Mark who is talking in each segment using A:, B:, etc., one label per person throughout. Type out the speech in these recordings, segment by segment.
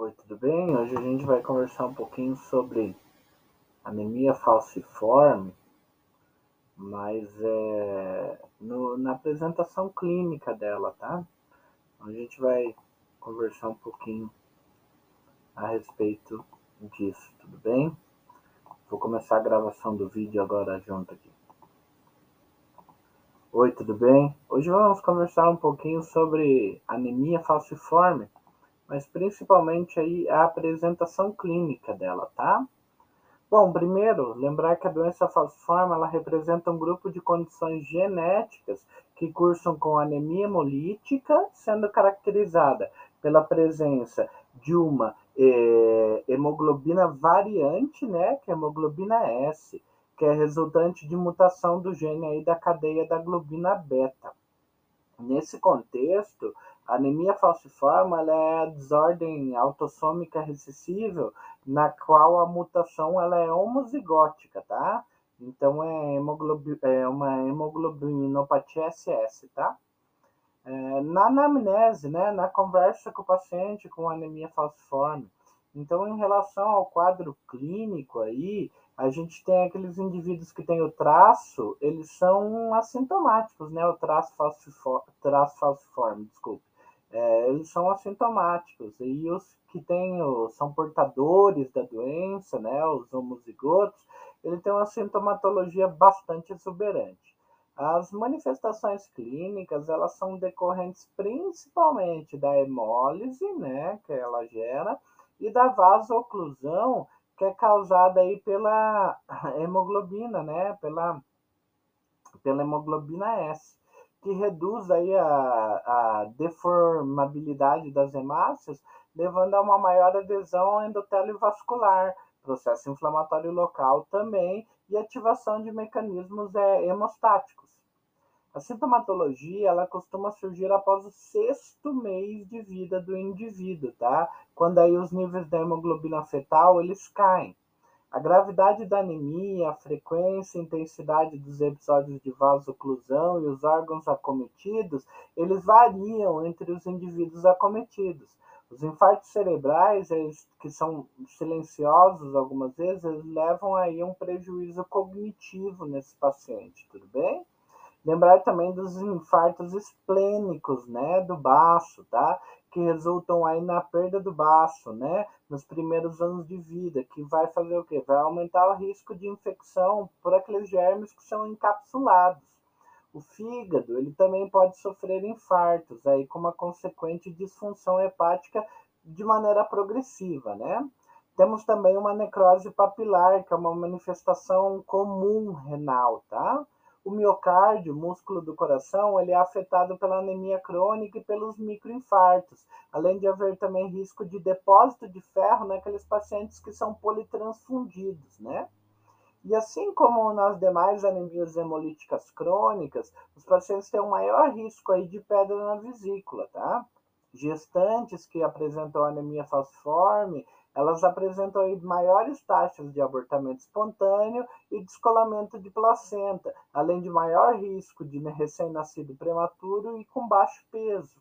A: Oi, tudo bem? Hoje a gente vai conversar um pouquinho sobre anemia falciforme, mas é no, na apresentação clínica dela, tá? A gente vai conversar um pouquinho a respeito disso, tudo bem? Vou começar a gravação do vídeo agora junto aqui. Oi, tudo bem? Hoje vamos conversar um pouquinho sobre anemia falciforme mas principalmente aí a apresentação clínica dela, tá? Bom, primeiro, lembrar que a doença falciforme ela representa um grupo de condições genéticas que cursam com anemia hemolítica, sendo caracterizada pela presença de uma eh, hemoglobina variante, né, que é a hemoglobina S, que é resultante de mutação do gene aí da cadeia da globina beta. Nesse contexto, a anemia falciforme é a desordem autossômica recessível na qual a mutação ela é homozigótica, tá? Então é, hemoglobi é uma hemoglobinopatia SS, tá? É, na anamnese, né, na conversa com o paciente com anemia falciforme. Então, em relação ao quadro clínico aí, a gente tem aqueles indivíduos que têm o traço, eles são assintomáticos, né? O traço falciforme, traço falciforme desculpe é, eles são assintomáticos. E os que têm, são portadores da doença, né, os homozigotos, ele tem uma sintomatologia bastante exuberante. As manifestações clínicas, elas são decorrentes principalmente da hemólise, né, que ela gera, e da vasoclusão, que é causada aí pela hemoglobina, né, pela, pela hemoglobina S que reduz aí a, a deformabilidade das hemácias, levando a uma maior adesão endotélio vascular, processo inflamatório local também e ativação de mecanismos é, hemostáticos. A sintomatologia ela costuma surgir após o sexto mês de vida do indivíduo, tá? Quando aí os níveis da hemoglobina fetal eles caem. A gravidade da anemia, a frequência e intensidade dos episódios de vasoclusão e os órgãos acometidos, eles variam entre os indivíduos acometidos. Os infartos cerebrais, eles, que são silenciosos algumas vezes, eles levam aí um prejuízo cognitivo nesse paciente, tudo bem? Lembrar também dos infartos esplênicos, né, do baço, tá? Que resultam aí na perda do baço, né, nos primeiros anos de vida, que vai fazer o quê? Vai aumentar o risco de infecção por aqueles germes que são encapsulados. O fígado, ele também pode sofrer infartos, aí com uma consequente disfunção hepática de maneira progressiva, né? Temos também uma necrose papilar, que é uma manifestação comum renal, tá? O miocárdio, músculo do coração, ele é afetado pela anemia crônica e pelos microinfartos, além de haver também risco de depósito de ferro naqueles pacientes que são politransfundidos, né? E assim como nas demais anemias hemolíticas crônicas, os pacientes têm um maior risco aí de pedra na vesícula, tá? Gestantes que apresentam anemia falciforme, elas apresentam aí maiores taxas de abortamento espontâneo e descolamento de placenta, além de maior risco de recém-nascido prematuro e com baixo peso.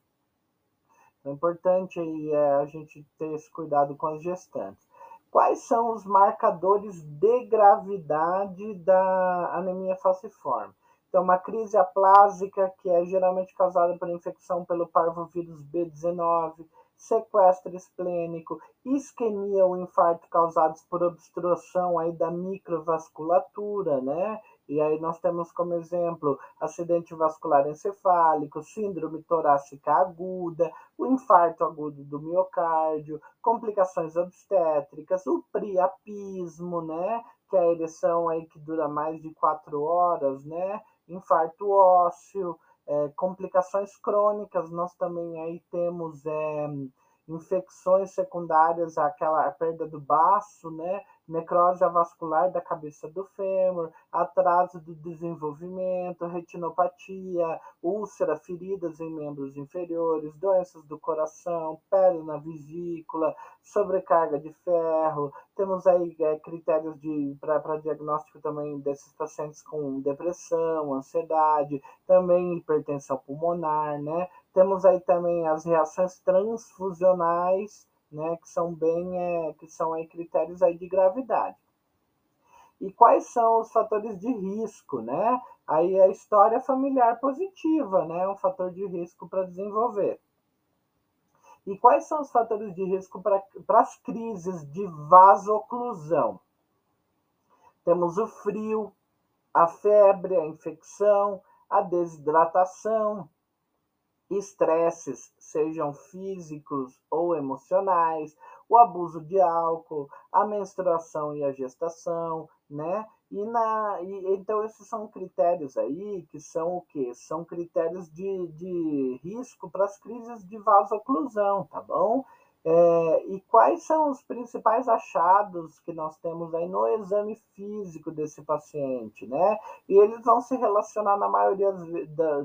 A: Então, é importante aí, é, a gente ter esse cuidado com as gestantes. Quais são os marcadores de gravidade da anemia falciforme? Então, uma crise aplásica, que é geralmente causada por infecção pelo parvovírus B19, sequestro esplênico, isquemia ou infarto causados por obstrução aí da microvasculatura, né? E aí nós temos como exemplo acidente vascular encefálico, síndrome torácica aguda, o infarto agudo do miocárdio, complicações obstétricas, o priapismo, né? Que é a ereção aí que dura mais de quatro horas, né? Infarto ósseo, é, complicações crônicas, nós também aí temos é, infecções secundárias àquela perda do baço, né? Necrose avascular da cabeça do fêmur, atraso do desenvolvimento, retinopatia, úlcera, feridas em membros inferiores, doenças do coração, pele na vesícula, sobrecarga de ferro. Temos aí é, critérios para diagnóstico também desses pacientes com depressão, ansiedade, também hipertensão pulmonar, né? Temos aí também as reações transfusionais né, que são bem, é, que são aí critérios aí de gravidade. E quais são os fatores de risco, né? Aí a história familiar positiva, né, um fator de risco para desenvolver. E quais são os fatores de risco para as crises de vasoclusão? Temos o frio, a febre, a infecção, a desidratação, estresses, sejam físicos ou emocionais, o abuso de álcool, a menstruação e a gestação, né? E, na, e então esses são critérios aí que são o que? São critérios de, de risco para as crises de vasoclusão, tá bom? É, e quais são os principais achados que nós temos aí no exame físico desse paciente, né? E eles vão se relacionar na maioria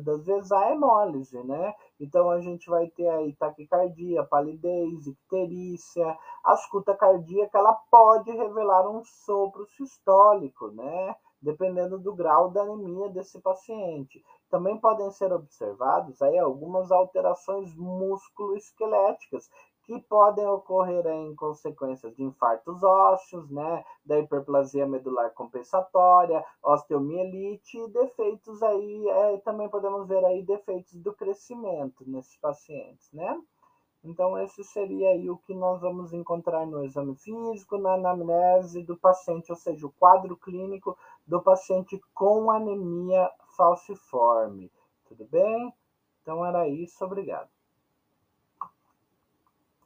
A: das vezes à hemólise, né? Então a gente vai ter aí taquicardia, palidez, icterícia, a escuta cardíaca, ela pode revelar um sopro sistólico, né? Dependendo do grau da anemia desse paciente. Também podem ser observados aí algumas alterações musculoesqueléticas que podem ocorrer em consequências de infartos ósseos, né, da hiperplasia medular compensatória, osteomielite e defeitos aí, é, também podemos ver aí defeitos do crescimento nesses pacientes, né? Então, esse seria aí o que nós vamos encontrar no exame físico, na anamnese do paciente, ou seja, o quadro clínico do paciente com anemia falciforme. Tudo bem? Então, era isso. Obrigado.